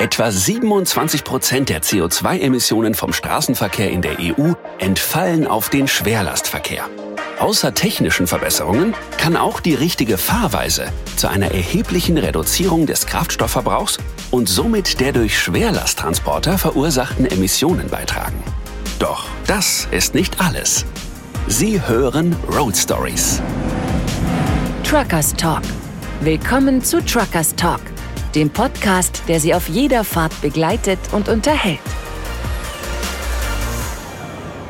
Etwa 27 Prozent der CO2-Emissionen vom Straßenverkehr in der EU entfallen auf den Schwerlastverkehr. Außer technischen Verbesserungen kann auch die richtige Fahrweise zu einer erheblichen Reduzierung des Kraftstoffverbrauchs und somit der durch Schwerlasttransporter verursachten Emissionen beitragen. Doch das ist nicht alles. Sie hören Road Stories. Truckers Talk. Willkommen zu Truckers Talk, dem Podcast, der Sie auf jeder Fahrt begleitet und unterhält.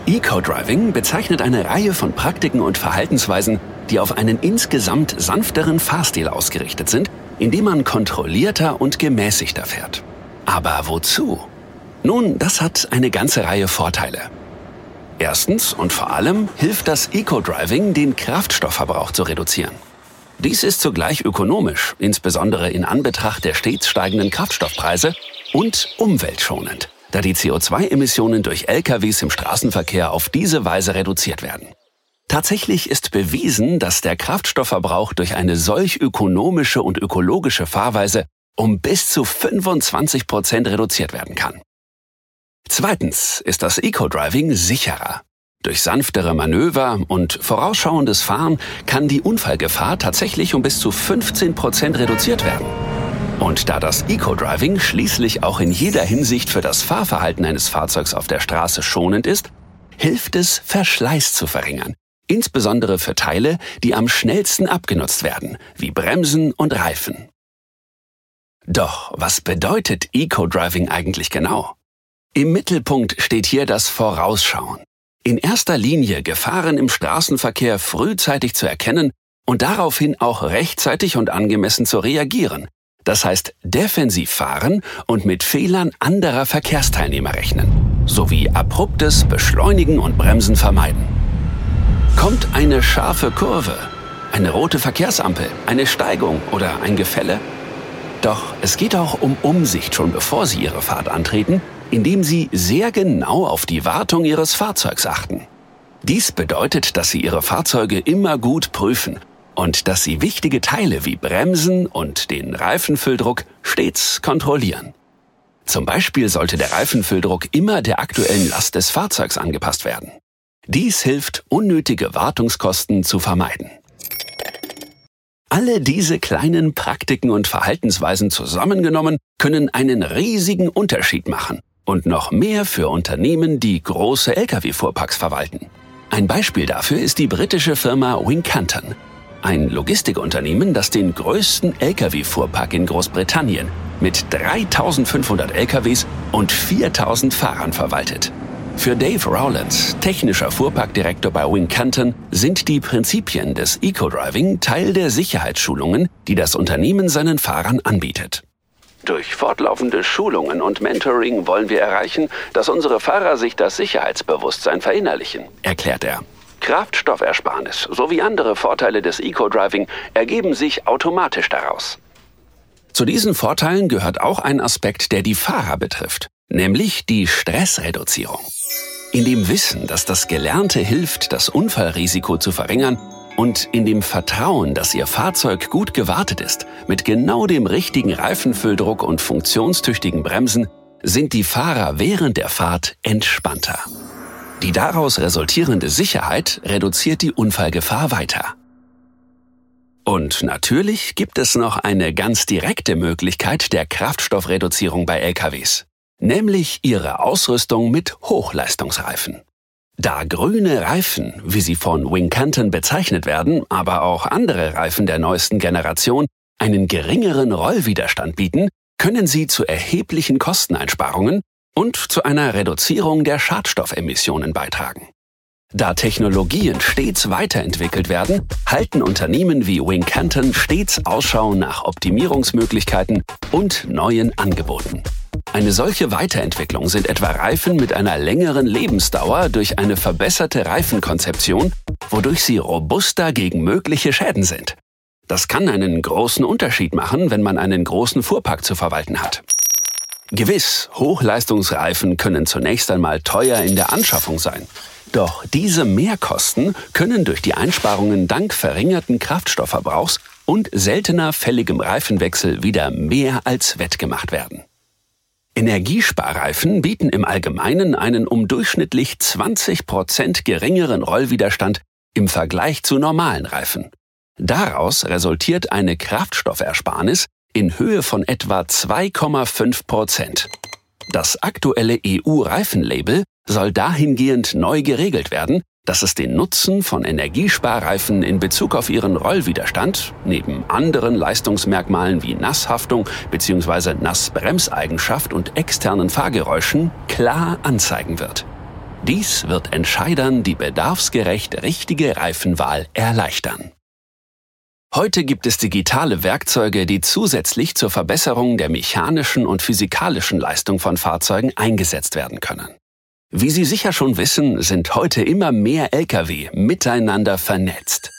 Eco-Driving bezeichnet eine Reihe von Praktiken und Verhaltensweisen, die auf einen insgesamt sanfteren Fahrstil ausgerichtet sind, indem man kontrollierter und gemäßigter fährt. Aber wozu? Nun, das hat eine ganze Reihe Vorteile. Erstens und vor allem hilft das Eco-Driving, den Kraftstoffverbrauch zu reduzieren. Dies ist zugleich ökonomisch, insbesondere in Anbetracht der stets steigenden Kraftstoffpreise und umweltschonend da die CO2-Emissionen durch LKWs im Straßenverkehr auf diese Weise reduziert werden. Tatsächlich ist bewiesen, dass der Kraftstoffverbrauch durch eine solch ökonomische und ökologische Fahrweise um bis zu 25 Prozent reduziert werden kann. Zweitens ist das Eco-Driving sicherer. Durch sanftere Manöver und vorausschauendes Fahren kann die Unfallgefahr tatsächlich um bis zu 15 Prozent reduziert werden. Und da das Eco-Driving schließlich auch in jeder Hinsicht für das Fahrverhalten eines Fahrzeugs auf der Straße schonend ist, hilft es, Verschleiß zu verringern. Insbesondere für Teile, die am schnellsten abgenutzt werden, wie Bremsen und Reifen. Doch was bedeutet Eco-Driving eigentlich genau? Im Mittelpunkt steht hier das Vorausschauen. In erster Linie Gefahren im Straßenverkehr frühzeitig zu erkennen und daraufhin auch rechtzeitig und angemessen zu reagieren, das heißt defensiv fahren und mit Fehlern anderer Verkehrsteilnehmer rechnen, sowie abruptes Beschleunigen und Bremsen vermeiden. Kommt eine scharfe Kurve, eine rote Verkehrsampel, eine Steigung oder ein Gefälle? Doch es geht auch um Umsicht schon bevor Sie Ihre Fahrt antreten, indem Sie sehr genau auf die Wartung Ihres Fahrzeugs achten. Dies bedeutet, dass Sie Ihre Fahrzeuge immer gut prüfen und dass sie wichtige Teile wie Bremsen und den Reifenfülldruck stets kontrollieren. Zum Beispiel sollte der Reifenfülldruck immer der aktuellen Last des Fahrzeugs angepasst werden. Dies hilft, unnötige Wartungskosten zu vermeiden. Alle diese kleinen Praktiken und Verhaltensweisen zusammengenommen können einen riesigen Unterschied machen und noch mehr für Unternehmen, die große Lkw-Fuhrparks verwalten. Ein Beispiel dafür ist die britische Firma Wincanton, ein Logistikunternehmen, das den größten Lkw-Fuhrpark in Großbritannien mit 3500 Lkws und 4000 Fahrern verwaltet. Für Dave Rowlands, technischer Fuhrparkdirektor bei Wincanton, sind die Prinzipien des Eco-Driving Teil der Sicherheitsschulungen, die das Unternehmen seinen Fahrern anbietet. Durch fortlaufende Schulungen und Mentoring wollen wir erreichen, dass unsere Fahrer sich das Sicherheitsbewusstsein verinnerlichen, erklärt er. Kraftstoffersparnis sowie andere Vorteile des Eco-Driving ergeben sich automatisch daraus. Zu diesen Vorteilen gehört auch ein Aspekt, der die Fahrer betrifft, nämlich die Stressreduzierung. In dem Wissen, dass das Gelernte hilft, das Unfallrisiko zu verringern und in dem Vertrauen, dass Ihr Fahrzeug gut gewartet ist, mit genau dem richtigen Reifenfülldruck und funktionstüchtigen Bremsen, sind die Fahrer während der Fahrt entspannter. Die daraus resultierende Sicherheit reduziert die Unfallgefahr weiter. Und natürlich gibt es noch eine ganz direkte Möglichkeit der Kraftstoffreduzierung bei LKWs, nämlich ihre Ausrüstung mit Hochleistungsreifen. Da grüne Reifen, wie sie von Wincanton bezeichnet werden, aber auch andere Reifen der neuesten Generation einen geringeren Rollwiderstand bieten, können sie zu erheblichen Kosteneinsparungen und zu einer Reduzierung der Schadstoffemissionen beitragen. Da Technologien stets weiterentwickelt werden, halten Unternehmen wie Wincanton stets Ausschau nach Optimierungsmöglichkeiten und neuen Angeboten. Eine solche Weiterentwicklung sind etwa Reifen mit einer längeren Lebensdauer durch eine verbesserte Reifenkonzeption, wodurch sie robuster gegen mögliche Schäden sind. Das kann einen großen Unterschied machen, wenn man einen großen Fuhrpark zu verwalten hat. Gewiss, Hochleistungsreifen können zunächst einmal teuer in der Anschaffung sein. Doch diese Mehrkosten können durch die Einsparungen dank verringerten Kraftstoffverbrauchs und seltener fälligem Reifenwechsel wieder mehr als wettgemacht werden. Energiesparreifen bieten im Allgemeinen einen um durchschnittlich 20 Prozent geringeren Rollwiderstand im Vergleich zu normalen Reifen. Daraus resultiert eine Kraftstoffersparnis in Höhe von etwa 2,5 Prozent. Das aktuelle EU-Reifenlabel soll dahingehend neu geregelt werden, dass es den Nutzen von Energiesparreifen in Bezug auf ihren Rollwiderstand neben anderen Leistungsmerkmalen wie Nasshaftung bzw. Nassbremseigenschaft und externen Fahrgeräuschen klar anzeigen wird. Dies wird Entscheidern die bedarfsgerecht richtige Reifenwahl erleichtern. Heute gibt es digitale Werkzeuge, die zusätzlich zur Verbesserung der mechanischen und physikalischen Leistung von Fahrzeugen eingesetzt werden können. Wie Sie sicher schon wissen, sind heute immer mehr Lkw miteinander vernetzt.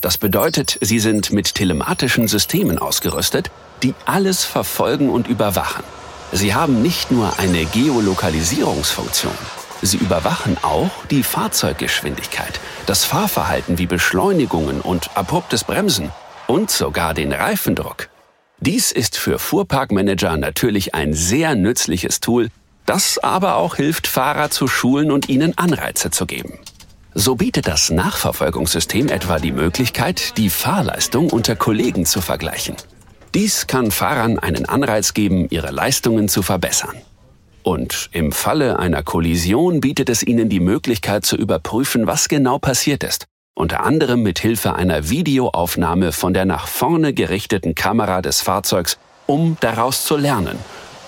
Das bedeutet, sie sind mit telematischen Systemen ausgerüstet, die alles verfolgen und überwachen. Sie haben nicht nur eine Geolokalisierungsfunktion, sie überwachen auch die Fahrzeuggeschwindigkeit, das Fahrverhalten wie Beschleunigungen und abruptes Bremsen und sogar den Reifendruck. Dies ist für Fuhrparkmanager natürlich ein sehr nützliches Tool, das aber auch hilft, Fahrer zu schulen und ihnen Anreize zu geben. So bietet das Nachverfolgungssystem etwa die Möglichkeit, die Fahrleistung unter Kollegen zu vergleichen. Dies kann Fahrern einen Anreiz geben, ihre Leistungen zu verbessern. Und im Falle einer Kollision bietet es ihnen die Möglichkeit zu überprüfen, was genau passiert ist, unter anderem mit Hilfe einer Videoaufnahme von der nach vorne gerichteten Kamera des Fahrzeugs, um daraus zu lernen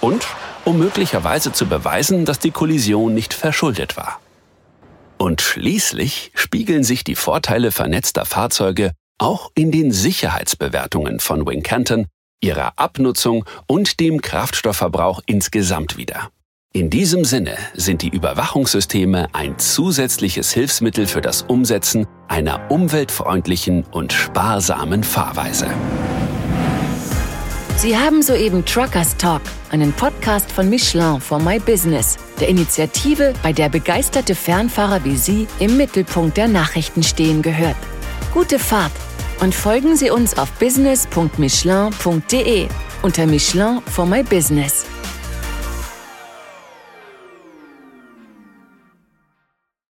und um möglicherweise zu beweisen, dass die Kollision nicht verschuldet war. Und schließlich spiegeln sich die Vorteile vernetzter Fahrzeuge auch in den Sicherheitsbewertungen von Wincanton, ihrer Abnutzung und dem Kraftstoffverbrauch insgesamt wider. In diesem Sinne sind die Überwachungssysteme ein zusätzliches Hilfsmittel für das Umsetzen einer umweltfreundlichen und sparsamen Fahrweise. Sie haben soeben Truckers Talk, einen Podcast von Michelin for My Business, der Initiative, bei der begeisterte Fernfahrer wie Sie im Mittelpunkt der Nachrichten stehen gehört. Gute Fahrt und folgen Sie uns auf business.michelin.de unter Michelin for My Business.